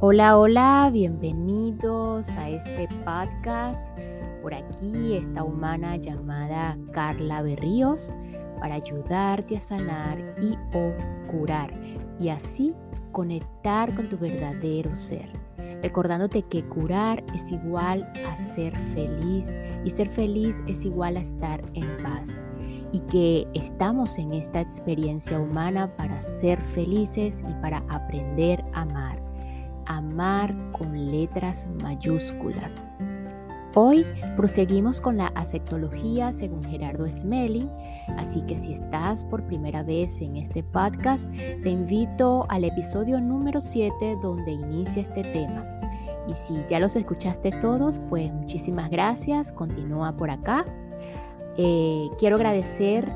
Hola, hola, bienvenidos a este podcast. Por aquí esta humana llamada Carla Berríos para ayudarte a sanar y o curar y así conectar con tu verdadero ser. Recordándote que curar es igual a ser feliz y ser feliz es igual a estar en paz y que estamos en esta experiencia humana para ser felices y para aprender a amar amar con letras mayúsculas. Hoy proseguimos con la asectología según Gerardo Smelling, así que si estás por primera vez en este podcast, te invito al episodio número 7 donde inicia este tema. Y si ya los escuchaste todos, pues muchísimas gracias, continúa por acá. Eh, quiero agradecer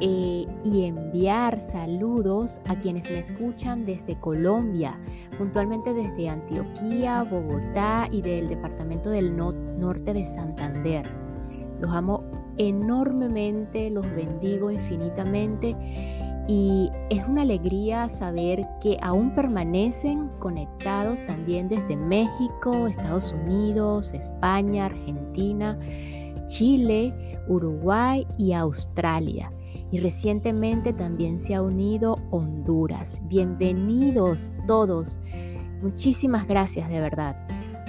eh, y enviar saludos a quienes me escuchan desde Colombia, puntualmente desde Antioquía, Bogotá y del departamento del norte de Santander. Los amo enormemente, los bendigo infinitamente y es una alegría saber que aún permanecen conectados también desde México, Estados Unidos, España, Argentina, Chile, Uruguay y Australia y recientemente también se ha unido Honduras. Bienvenidos todos. Muchísimas gracias de verdad.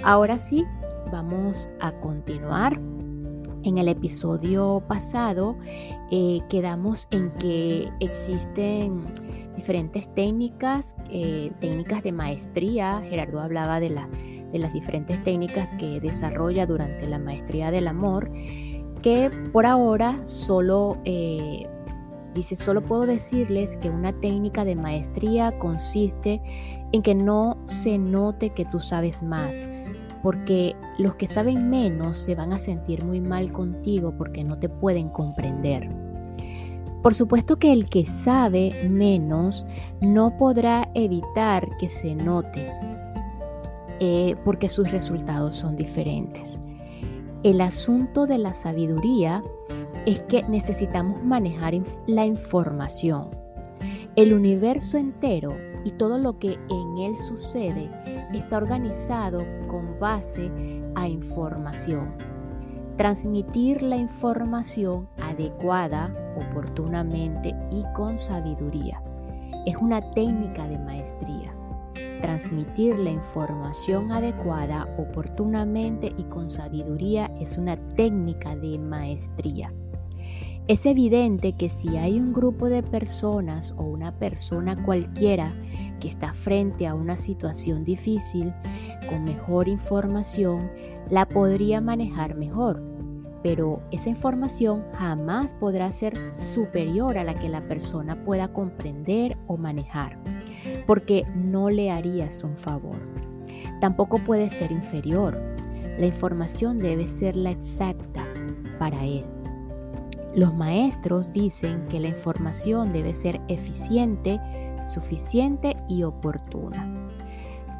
Ahora sí, vamos a continuar. En el episodio pasado eh, quedamos en que existen diferentes técnicas, eh, técnicas de maestría. Gerardo hablaba de, de las diferentes técnicas que desarrolla durante la maestría del amor, que por ahora solo eh, Dice, solo puedo decirles que una técnica de maestría consiste en que no se note que tú sabes más, porque los que saben menos se van a sentir muy mal contigo porque no te pueden comprender. Por supuesto que el que sabe menos no podrá evitar que se note, eh, porque sus resultados son diferentes. El asunto de la sabiduría es que necesitamos manejar la información. El universo entero y todo lo que en él sucede está organizado con base a información. Transmitir la información adecuada, oportunamente y con sabiduría es una técnica de maestría. Transmitir la información adecuada, oportunamente y con sabiduría es una técnica de maestría. Es evidente que si hay un grupo de personas o una persona cualquiera que está frente a una situación difícil, con mejor información, la podría manejar mejor. Pero esa información jamás podrá ser superior a la que la persona pueda comprender o manejar, porque no le harías un favor. Tampoco puede ser inferior. La información debe ser la exacta para él. Los maestros dicen que la información debe ser eficiente, suficiente y oportuna.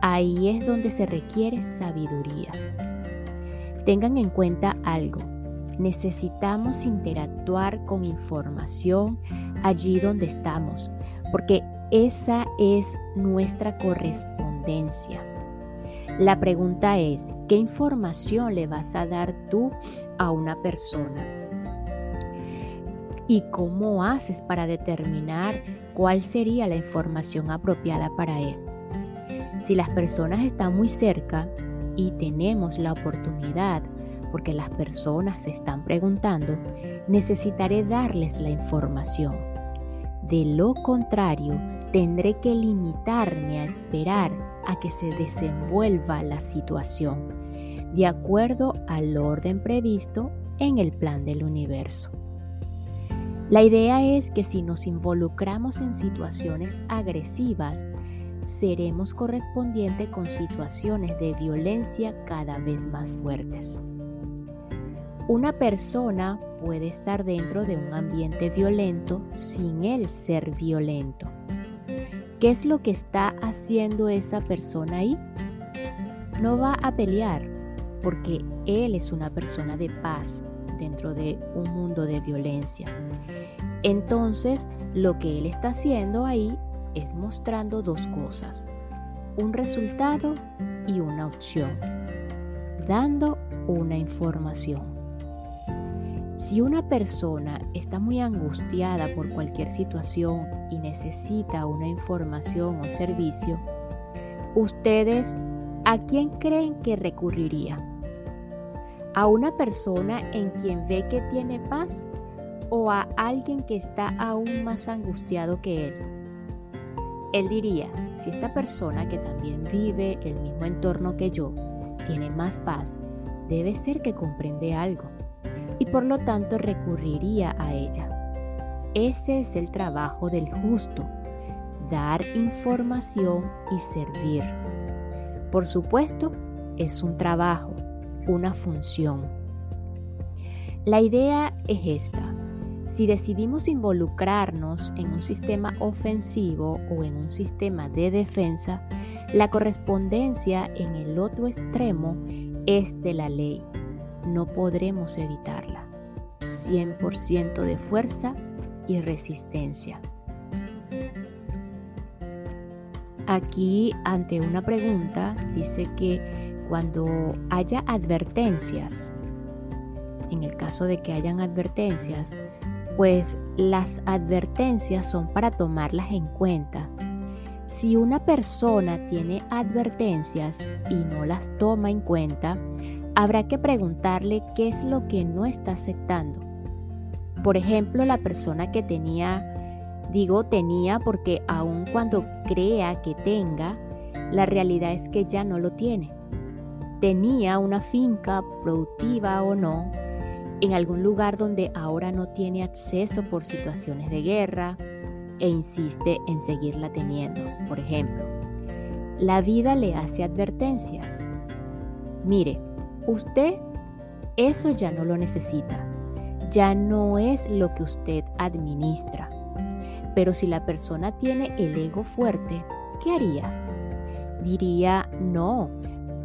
Ahí es donde se requiere sabiduría. Tengan en cuenta algo. Necesitamos interactuar con información allí donde estamos, porque esa es nuestra correspondencia. La pregunta es, ¿qué información le vas a dar tú a una persona? ¿Y cómo haces para determinar cuál sería la información apropiada para él? Si las personas están muy cerca y tenemos la oportunidad, porque las personas se están preguntando, necesitaré darles la información. De lo contrario, tendré que limitarme a esperar a que se desenvuelva la situación, de acuerdo al orden previsto en el plan del universo. La idea es que si nos involucramos en situaciones agresivas, seremos correspondientes con situaciones de violencia cada vez más fuertes. Una persona puede estar dentro de un ambiente violento sin él ser violento. ¿Qué es lo que está haciendo esa persona ahí? No va a pelear porque él es una persona de paz dentro de un mundo de violencia. Entonces, lo que él está haciendo ahí es mostrando dos cosas. un resultado y una opción, dando una información. Si una persona está muy angustiada por cualquier situación y necesita una información o servicio, ustedes ¿a quién creen que recurriría? ¿A una persona en quien ve que tiene paz o a alguien que está aún más angustiado que él? Él diría, si esta persona que también vive el mismo entorno que yo tiene más paz, debe ser que comprende algo y por lo tanto recurriría a ella. Ese es el trabajo del justo, dar información y servir. Por supuesto, es un trabajo, una función. La idea es esta. Si decidimos involucrarnos en un sistema ofensivo o en un sistema de defensa, la correspondencia en el otro extremo es de la ley. No podremos evitarla. 100% de fuerza y resistencia. Aquí, ante una pregunta, dice que cuando haya advertencias, en el caso de que hayan advertencias, pues las advertencias son para tomarlas en cuenta. Si una persona tiene advertencias y no las toma en cuenta, habrá que preguntarle qué es lo que no está aceptando. Por ejemplo, la persona que tenía Digo tenía porque aun cuando crea que tenga, la realidad es que ya no lo tiene. Tenía una finca productiva o no en algún lugar donde ahora no tiene acceso por situaciones de guerra e insiste en seguirla teniendo. Por ejemplo, la vida le hace advertencias. Mire, usted eso ya no lo necesita. Ya no es lo que usted administra. Pero si la persona tiene el ego fuerte, ¿qué haría? Diría, no,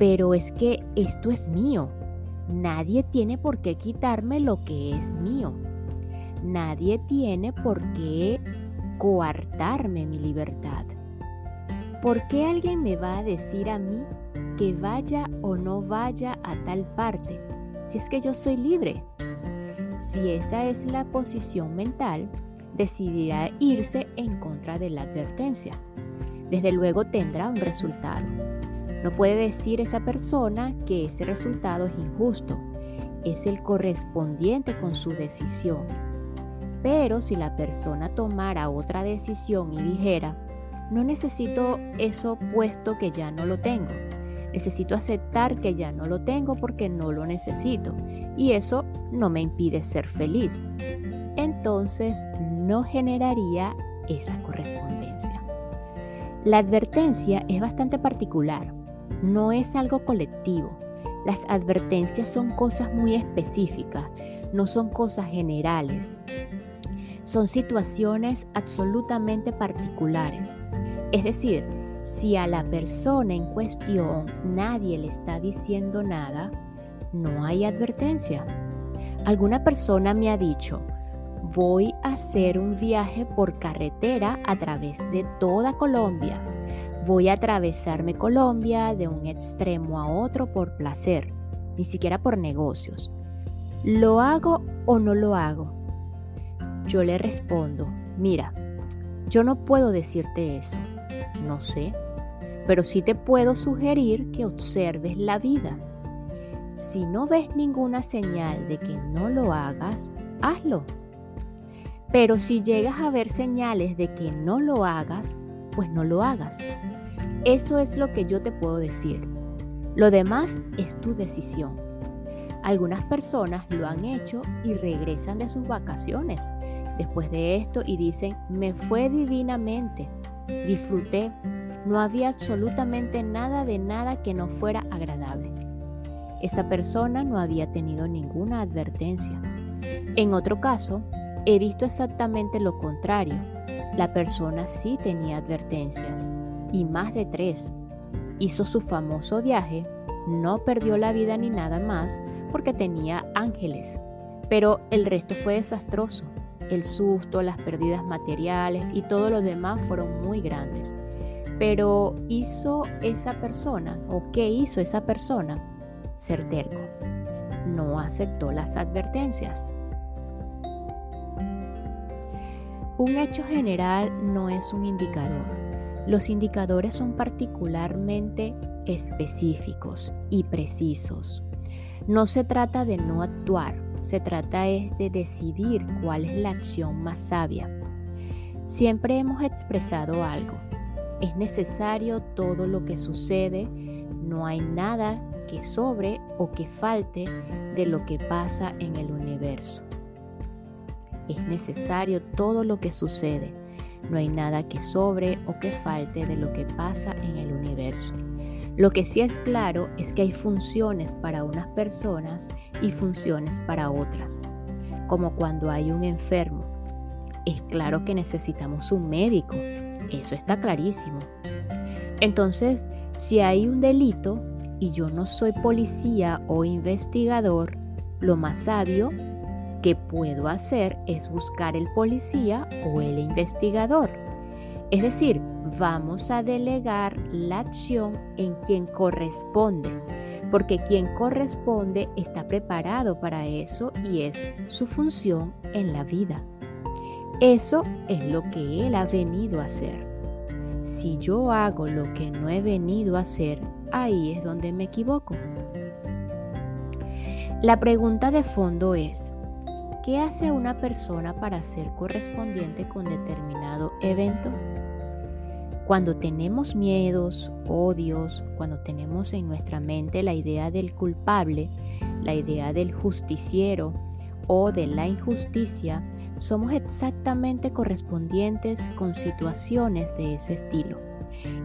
pero es que esto es mío. Nadie tiene por qué quitarme lo que es mío. Nadie tiene por qué coartarme mi libertad. ¿Por qué alguien me va a decir a mí que vaya o no vaya a tal parte si es que yo soy libre? Si esa es la posición mental, decidirá irse en contra de la advertencia. Desde luego tendrá un resultado. No puede decir esa persona que ese resultado es injusto, es el correspondiente con su decisión. Pero si la persona tomara otra decisión y dijera, no necesito eso puesto que ya no lo tengo, necesito aceptar que ya no lo tengo porque no lo necesito y eso no me impide ser feliz entonces no generaría esa correspondencia. La advertencia es bastante particular, no es algo colectivo. Las advertencias son cosas muy específicas, no son cosas generales. Son situaciones absolutamente particulares. Es decir, si a la persona en cuestión nadie le está diciendo nada, no hay advertencia. Alguna persona me ha dicho, voy a hacer un viaje por carretera a través de toda Colombia. Voy a atravesarme Colombia de un extremo a otro por placer, ni siquiera por negocios. ¿Lo hago o no lo hago? Yo le respondo, mira, yo no puedo decirte eso, no sé, pero sí te puedo sugerir que observes la vida. Si no ves ninguna señal de que no lo hagas, hazlo. Pero si llegas a ver señales de que no lo hagas, pues no lo hagas. Eso es lo que yo te puedo decir. Lo demás es tu decisión. Algunas personas lo han hecho y regresan de sus vacaciones después de esto y dicen, me fue divinamente, disfruté, no había absolutamente nada de nada que no fuera agradable. Esa persona no había tenido ninguna advertencia. En otro caso, He visto exactamente lo contrario. La persona sí tenía advertencias, y más de tres. Hizo su famoso viaje, no perdió la vida ni nada más porque tenía ángeles, pero el resto fue desastroso. El susto, las pérdidas materiales y todo lo demás fueron muy grandes. Pero hizo esa persona, o qué hizo esa persona, ser terco. No aceptó las advertencias. Un hecho general no es un indicador. Los indicadores son particularmente específicos y precisos. No se trata de no actuar, se trata es de decidir cuál es la acción más sabia. Siempre hemos expresado algo. Es necesario todo lo que sucede, no hay nada que sobre o que falte de lo que pasa en el universo. Es necesario todo lo que sucede, no hay nada que sobre o que falte de lo que pasa en el universo. Lo que sí es claro es que hay funciones para unas personas y funciones para otras, como cuando hay un enfermo. Es claro que necesitamos un médico, eso está clarísimo. Entonces, si hay un delito y yo no soy policía o investigador, lo más sabio que puedo hacer es buscar el policía o el investigador. Es decir, vamos a delegar la acción en quien corresponde, porque quien corresponde está preparado para eso y es su función en la vida. Eso es lo que Él ha venido a hacer. Si yo hago lo que no he venido a hacer, ahí es donde me equivoco. La pregunta de fondo es, ¿qué hace una persona para ser correspondiente con determinado evento? Cuando tenemos miedos, odios, cuando tenemos en nuestra mente la idea del culpable, la idea del justiciero o de la injusticia, somos exactamente correspondientes con situaciones de ese estilo.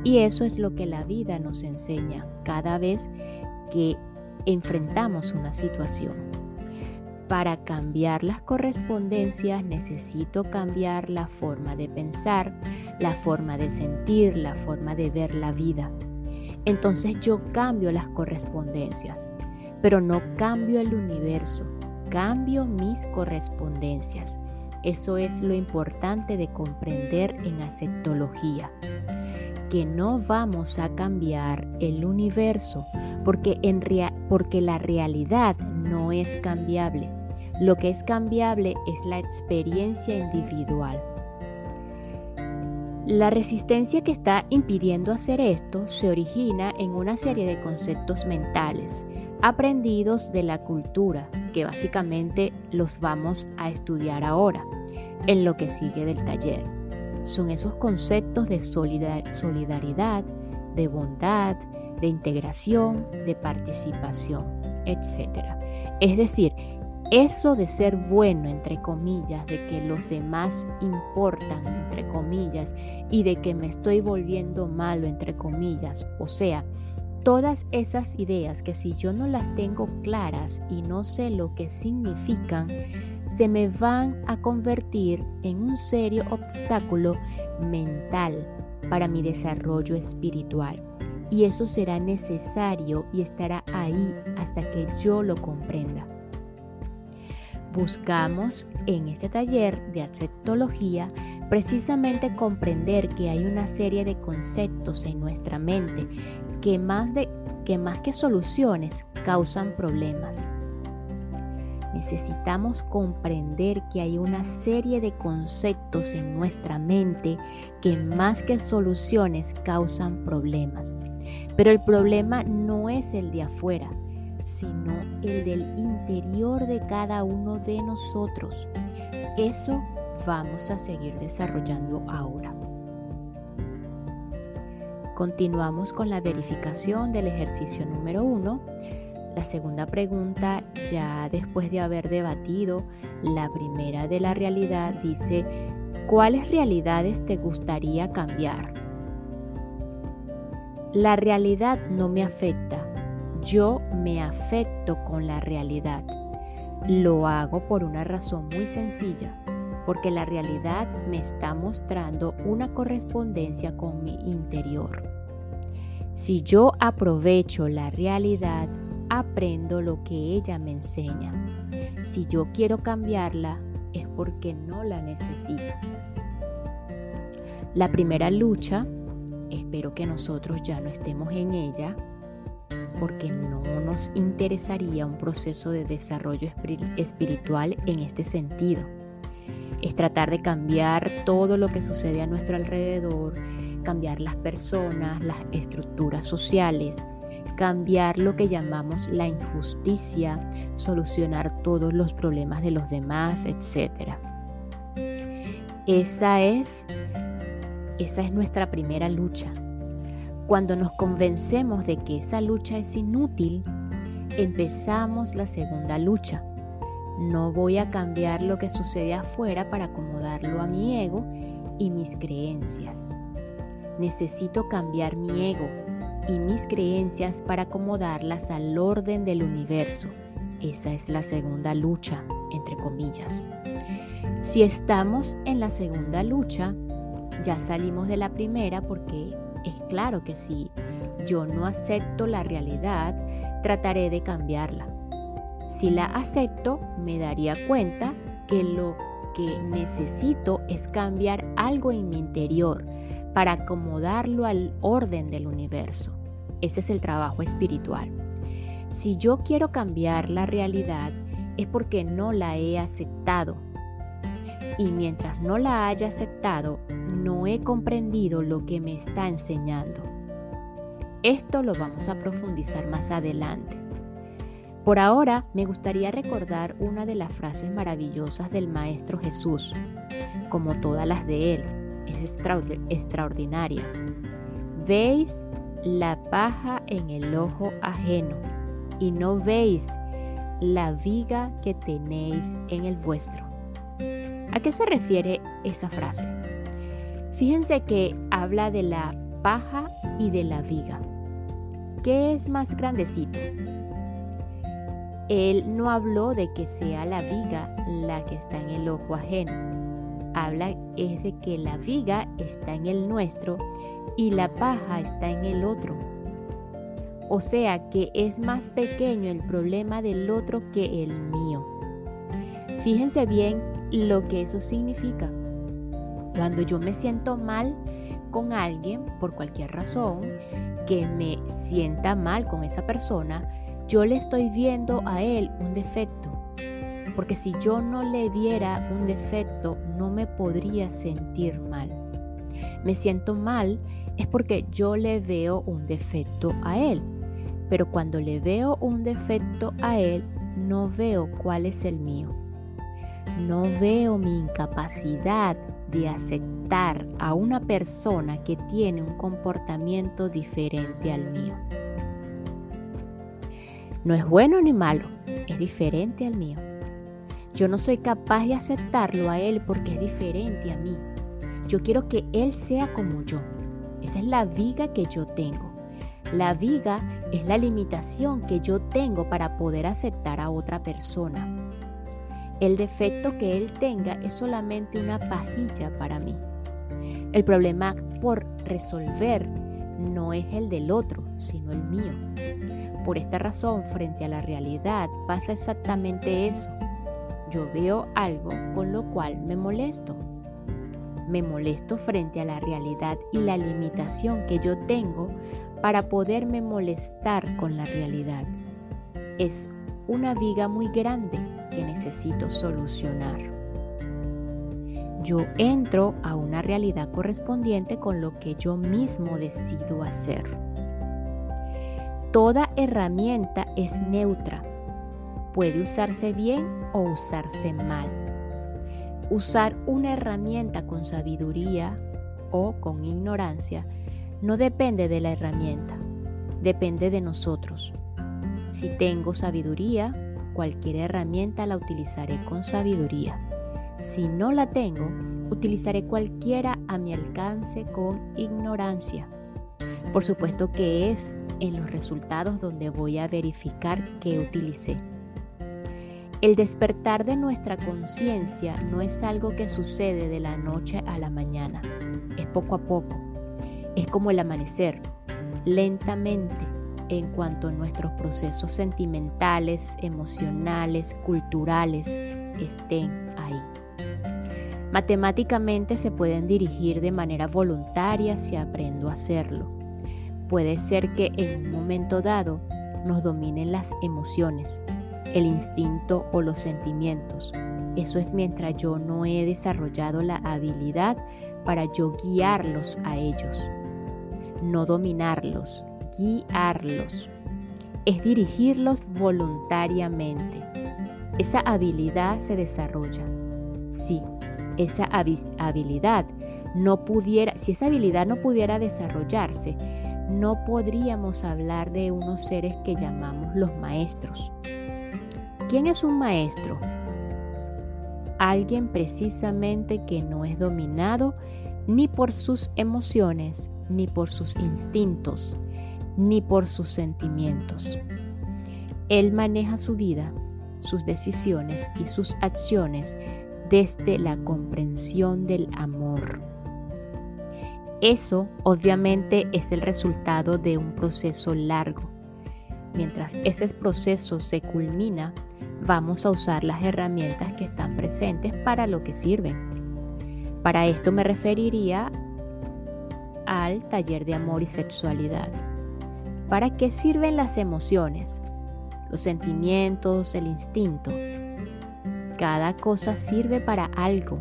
Y eso es lo que la vida nos enseña cada vez que enfrentamos una situación. Para cambiar las correspondencias necesito cambiar la forma de pensar, la forma de sentir, la forma de ver la vida. Entonces yo cambio las correspondencias, pero no cambio el universo, cambio mis correspondencias. Eso es lo importante de comprender en aceptología, que no vamos a cambiar el universo porque, la realidad no es cambiable. Lo que es cambiable es la experiencia individual. La resistencia que está impidiendo hacer esto se origina en una serie de conceptos mentales aprendidos de la cultura, que básicamente los vamos a estudiar ahora, en lo que sigue del taller. Son esos conceptos de solidaridad, de bondad, de integración, de participación, etc. Es decir, eso de ser bueno, entre comillas, de que los demás importan, entre comillas, y de que me estoy volviendo malo, entre comillas, o sea, todas esas ideas que si yo no las tengo claras y no sé lo que significan, se me van a convertir en un serio obstáculo mental para mi desarrollo espiritual. Y eso será necesario y estará ahí hasta que yo lo comprenda. Buscamos en este taller de aceptología precisamente comprender que hay una serie de conceptos en nuestra mente que más, de, que, más que soluciones causan problemas. Necesitamos comprender que hay una serie de conceptos en nuestra mente que más que soluciones causan problemas. Pero el problema no es el de afuera, sino el del interior de cada uno de nosotros. Eso vamos a seguir desarrollando ahora. Continuamos con la verificación del ejercicio número uno. La segunda pregunta, ya después de haber debatido la primera de la realidad, dice, ¿cuáles realidades te gustaría cambiar? La realidad no me afecta, yo me afecto con la realidad. Lo hago por una razón muy sencilla, porque la realidad me está mostrando una correspondencia con mi interior. Si yo aprovecho la realidad, aprendo lo que ella me enseña. Si yo quiero cambiarla, es porque no la necesito. La primera lucha espero que nosotros ya no estemos en ella porque no nos interesaría un proceso de desarrollo espiritual en este sentido. Es tratar de cambiar todo lo que sucede a nuestro alrededor, cambiar las personas, las estructuras sociales, cambiar lo que llamamos la injusticia, solucionar todos los problemas de los demás, etc. Esa es, esa es nuestra primera lucha. Cuando nos convencemos de que esa lucha es inútil, empezamos la segunda lucha. No voy a cambiar lo que sucede afuera para acomodarlo a mi ego y mis creencias. Necesito cambiar mi ego, y mis creencias para acomodarlas al orden del universo. Esa es la segunda lucha, entre comillas. Si estamos en la segunda lucha, ya salimos de la primera porque es claro que si yo no acepto la realidad, trataré de cambiarla. Si la acepto, me daría cuenta que lo que necesito es cambiar algo en mi interior para acomodarlo al orden del universo. Ese es el trabajo espiritual. Si yo quiero cambiar la realidad es porque no la he aceptado. Y mientras no la haya aceptado, no he comprendido lo que me está enseñando. Esto lo vamos a profundizar más adelante. Por ahora me gustaría recordar una de las frases maravillosas del Maestro Jesús, como todas las de él. Es extraordinaria. ¿Veis la paja en el ojo ajeno y no veis la viga que tenéis en el vuestro. ¿A qué se refiere esa frase? Fíjense que habla de la paja y de la viga. ¿Qué es más grandecito? Él no habló de que sea la viga la que está en el ojo ajeno. Habla es de que la viga está en el nuestro y la paja está en el otro. O sea que es más pequeño el problema del otro que el mío. Fíjense bien lo que eso significa. Cuando yo me siento mal con alguien por cualquier razón, que me sienta mal con esa persona, yo le estoy viendo a él un defecto. Porque si yo no le viera un defecto, no me podría sentir mal. Me siento mal es porque yo le veo un defecto a él. Pero cuando le veo un defecto a él, no veo cuál es el mío. No veo mi incapacidad de aceptar a una persona que tiene un comportamiento diferente al mío. No es bueno ni malo, es diferente al mío. Yo no soy capaz de aceptarlo a él porque es diferente a mí. Yo quiero que él sea como yo. Esa es la viga que yo tengo. La viga es la limitación que yo tengo para poder aceptar a otra persona. El defecto que él tenga es solamente una pajilla para mí. El problema por resolver no es el del otro, sino el mío. Por esta razón, frente a la realidad pasa exactamente eso. Yo veo algo con lo cual me molesto me molesto frente a la realidad y la limitación que yo tengo para poderme molestar con la realidad. Es una viga muy grande necesito solucionar. Yo entro a una realidad correspondiente con lo que yo mismo decido hacer. Toda herramienta es neutra. Puede usarse bien o usarse mal. Usar una herramienta con sabiduría o con ignorancia no depende de la herramienta, depende de nosotros. Si tengo sabiduría, cualquier herramienta la utilizaré con sabiduría. Si no la tengo, utilizaré cualquiera a mi alcance con ignorancia. Por supuesto que es en los resultados donde voy a verificar que utilicé. El despertar de nuestra conciencia no es algo que sucede de la noche a la mañana, es poco a poco, es como el amanecer, lentamente, en cuanto nuestros procesos sentimentales, emocionales, culturales estén ahí. Matemáticamente se pueden dirigir de manera voluntaria si aprendo a hacerlo. Puede ser que en un momento dado nos dominen las emociones, el instinto o los sentimientos. Eso es mientras yo no he desarrollado la habilidad para yo guiarlos a ellos. No dominarlos, guiarlos. Es dirigirlos voluntariamente. Esa habilidad se desarrolla. Sí, esa habilidad no pudiera, si esa habilidad no pudiera desarrollarse, no podríamos hablar de unos seres que llamamos los maestros. ¿Quién es un maestro? Alguien precisamente que no es dominado ni por sus emociones, ni por sus instintos, ni por sus sentimientos. Él maneja su vida, sus decisiones y sus acciones desde la comprensión del amor. Eso obviamente es el resultado de un proceso largo. Mientras ese proceso se culmina, vamos a usar las herramientas que están presentes para lo que sirven. Para esto me referiría al taller de amor y sexualidad. ¿Para qué sirven las emociones? Los sentimientos, el instinto. Cada cosa sirve para algo.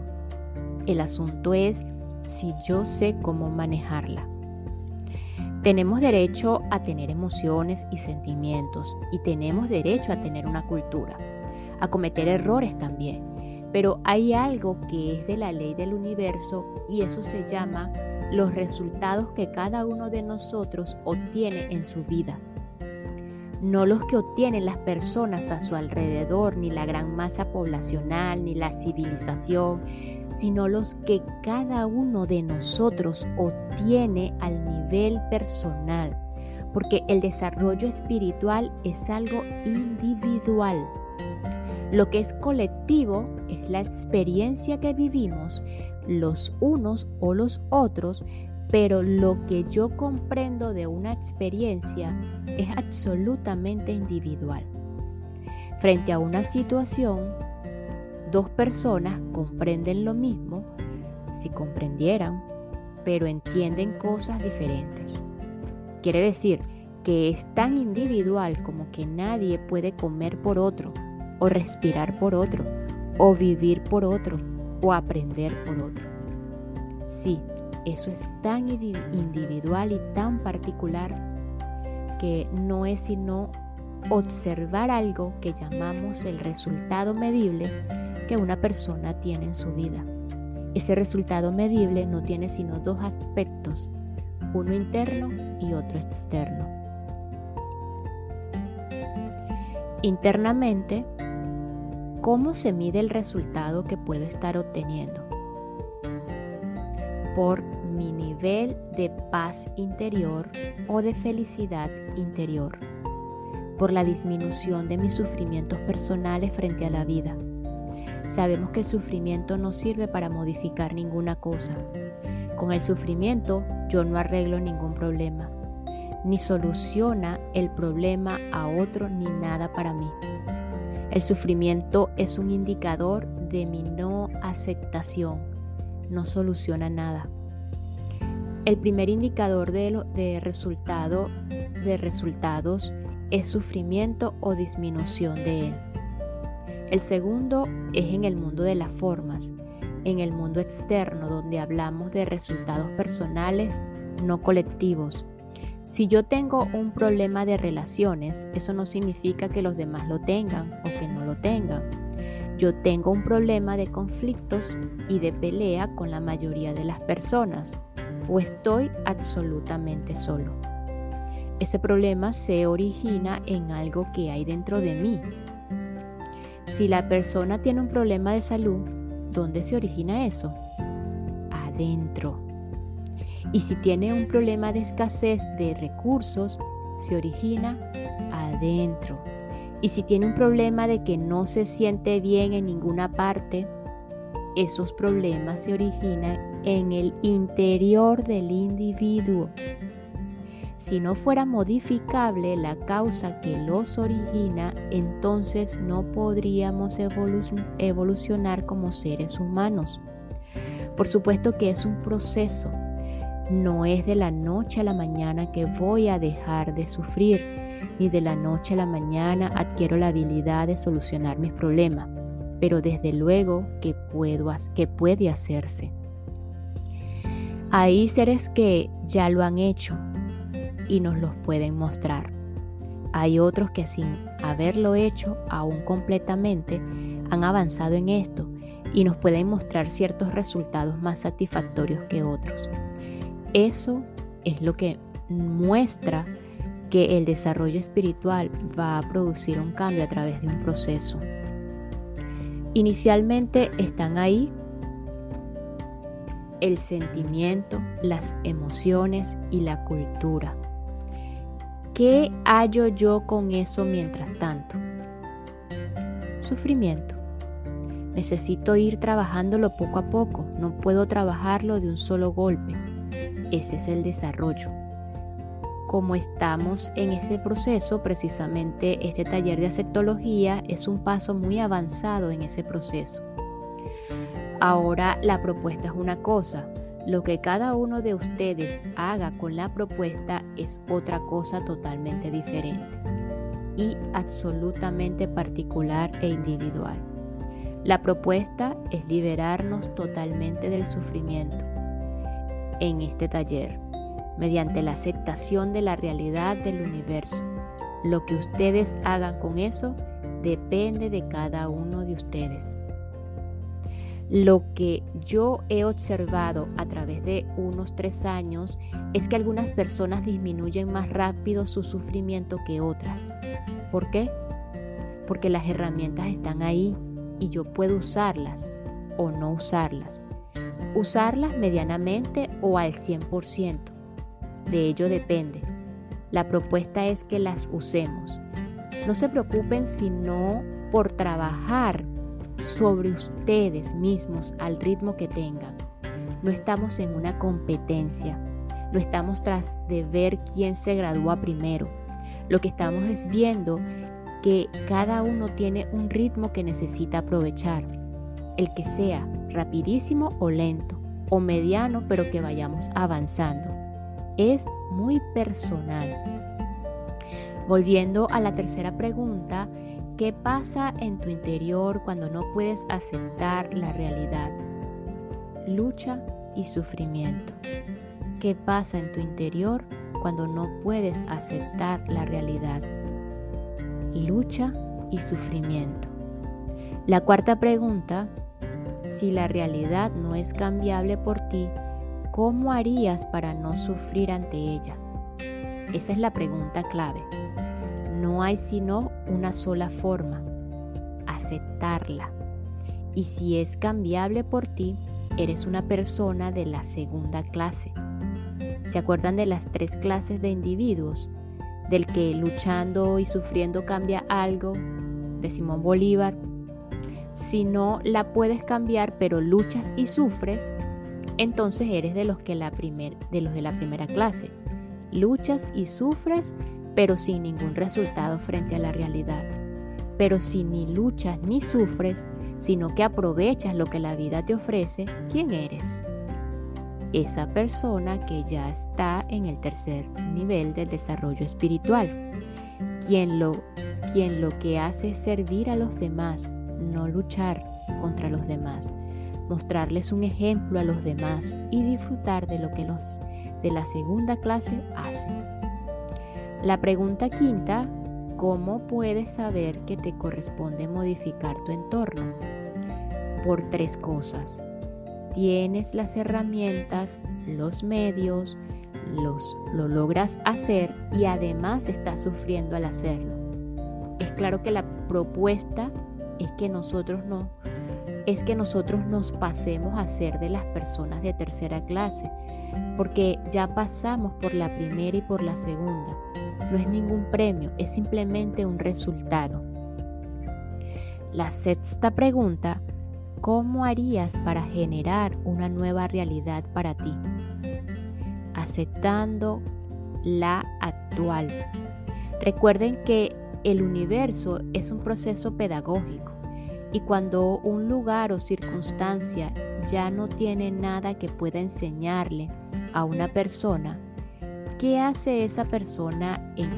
El asunto es si yo sé cómo manejarla. Tenemos derecho a tener emociones y sentimientos y tenemos derecho a tener una cultura, a cometer errores también. Pero hay algo que es de la ley del universo y eso se llama los resultados que cada uno de nosotros obtiene en su vida. No los que obtienen las personas a su alrededor, ni la gran masa poblacional, ni la civilización, sino los que cada uno de nosotros obtiene al nivel personal, porque el desarrollo espiritual es algo individual. Lo que es colectivo es la experiencia que vivimos los unos o los otros, pero lo que yo comprendo de una experiencia es absolutamente individual. Frente a una situación, dos personas comprenden lo mismo si comprendieran, pero entienden cosas diferentes. Quiere decir que es tan individual como que nadie puede comer por otro, o respirar por otro, o vivir por otro, o aprender por otro. Sí, eso es tan individual y tan particular que no es sino observar algo que llamamos el resultado medible que una persona tiene en su vida. Ese resultado medible no tiene sino dos aspectos, uno interno y otro externo. Internamente, ¿cómo se mide el resultado que puedo estar obteniendo? Por mi nivel de paz interior o de felicidad interior, por la disminución de mis sufrimientos personales frente a la vida Sabemos que el sufrimiento no sirve para modificar ninguna cosa. Con el sufrimiento yo no arreglo ningún problema, ni soluciona el problema a otro ni nada para mí. El sufrimiento es un indicador de mi no aceptación, no soluciona nada. El primer indicador de, de resultado de resultados es sufrimiento o disminución de él. El segundo es en el mundo de las formas, en el mundo externo, donde hablamos de resultados personales, no colectivos. Si yo tengo un problema de relaciones, eso no significa que los demás lo tengan o que no lo tengan. Yo tengo un problema de conflictos y de pelea con la mayoría de las personas o estoy absolutamente solo. Ese problema se origina en algo que hay dentro de mí, si la persona tiene un problema de salud, ¿dónde se origina eso? Adentro. Y si tiene un problema de escasez de recursos, se origina adentro. Y si tiene un problema de que no se siente bien en ninguna parte, esos problemas se originan en el interior del individuo. Si no fuera modificable la causa que los origina, entonces no podríamos evolucionar como seres humanos. Por supuesto que es un proceso. No es de la noche a la mañana que voy a dejar de sufrir, ni de la noche a la mañana adquiero la habilidad de solucionar mis problemas, pero desde luego que, puedo, que puede hacerse. Hay seres que ya lo han hecho y nos los pueden mostrar. Hay otros que sin haberlo hecho aún completamente han avanzado en esto y nos pueden mostrar ciertos resultados más satisfactorios que otros. Eso es lo que muestra que el desarrollo espiritual va a producir un cambio a través de un proceso. Inicialmente están ahí el sentimiento, las emociones y la cultura. ¿Qué hallo yo con eso mientras tanto? Sufrimiento. Necesito ir trabajándolo poco a poco, no puedo trabajarlo de un solo golpe. Ese es el desarrollo. Como estamos en ese proceso, precisamente este taller de aceptología es un paso muy avanzado en ese proceso. Ahora la propuesta es una cosa, lo que cada uno de ustedes haga con la propuesta es otra cosa totalmente diferente y absolutamente particular e individual. La propuesta es liberarnos totalmente del sufrimiento en este taller, mediante la aceptación de la realidad del universo. Lo que ustedes hagan con eso depende de cada uno de ustedes. Lo que yo he observado a través de unos tres años es que algunas personas disminuyen más rápido su sufrimiento que otras. ¿Por qué? Porque las herramientas están ahí y yo puedo usarlas o no usarlas. Usarlas medianamente o al 100%. De ello depende. La propuesta es que las usemos. No se preocupen sino por trabajar sobre ustedes mismos al ritmo que tengan. No estamos en una competencia, no estamos tras de ver quién se gradúa primero. Lo que estamos es viendo que cada uno tiene un ritmo que necesita aprovechar, el que sea rapidísimo o lento, o mediano pero que vayamos avanzando. Es muy personal. Volviendo a la tercera pregunta, ¿Qué pasa en tu interior cuando no puedes aceptar la realidad? Lucha y sufrimiento. ¿Qué pasa en tu interior cuando no puedes aceptar la realidad? Lucha y sufrimiento. La cuarta pregunta, si la realidad no es cambiable por ti, ¿cómo harías para no sufrir ante ella? Esa es la pregunta clave. No hay sino una sola forma, aceptarla. Y si es cambiable por ti, eres una persona de la segunda clase. ¿Se acuerdan de las tres clases de individuos? Del que luchando y sufriendo cambia algo, de Simón Bolívar. Si no la puedes cambiar, pero luchas y sufres, entonces eres de los, que la de, los de la primera clase. Luchas y sufres pero sin ningún resultado frente a la realidad. Pero si ni luchas ni sufres, sino que aprovechas lo que la vida te ofrece, ¿quién eres? Esa persona que ya está en el tercer nivel del desarrollo espiritual, quien lo, quien lo que hace es servir a los demás, no luchar contra los demás, mostrarles un ejemplo a los demás y disfrutar de lo que los de la segunda clase hacen. La pregunta quinta, ¿cómo puedes saber que te corresponde modificar tu entorno? Por tres cosas. Tienes las herramientas, los medios, los, lo logras hacer y además estás sufriendo al hacerlo. Es claro que la propuesta es que nosotros no es que nosotros nos pasemos a ser de las personas de tercera clase, porque ya pasamos por la primera y por la segunda no es ningún premio, es simplemente un resultado. La sexta pregunta, ¿cómo harías para generar una nueva realidad para ti? Aceptando la actual. Recuerden que el universo es un proceso pedagógico Y cuando un lugar o circunstancia ya no tiene nada que pueda enseñarle a una persona, ¿qué hace esa persona en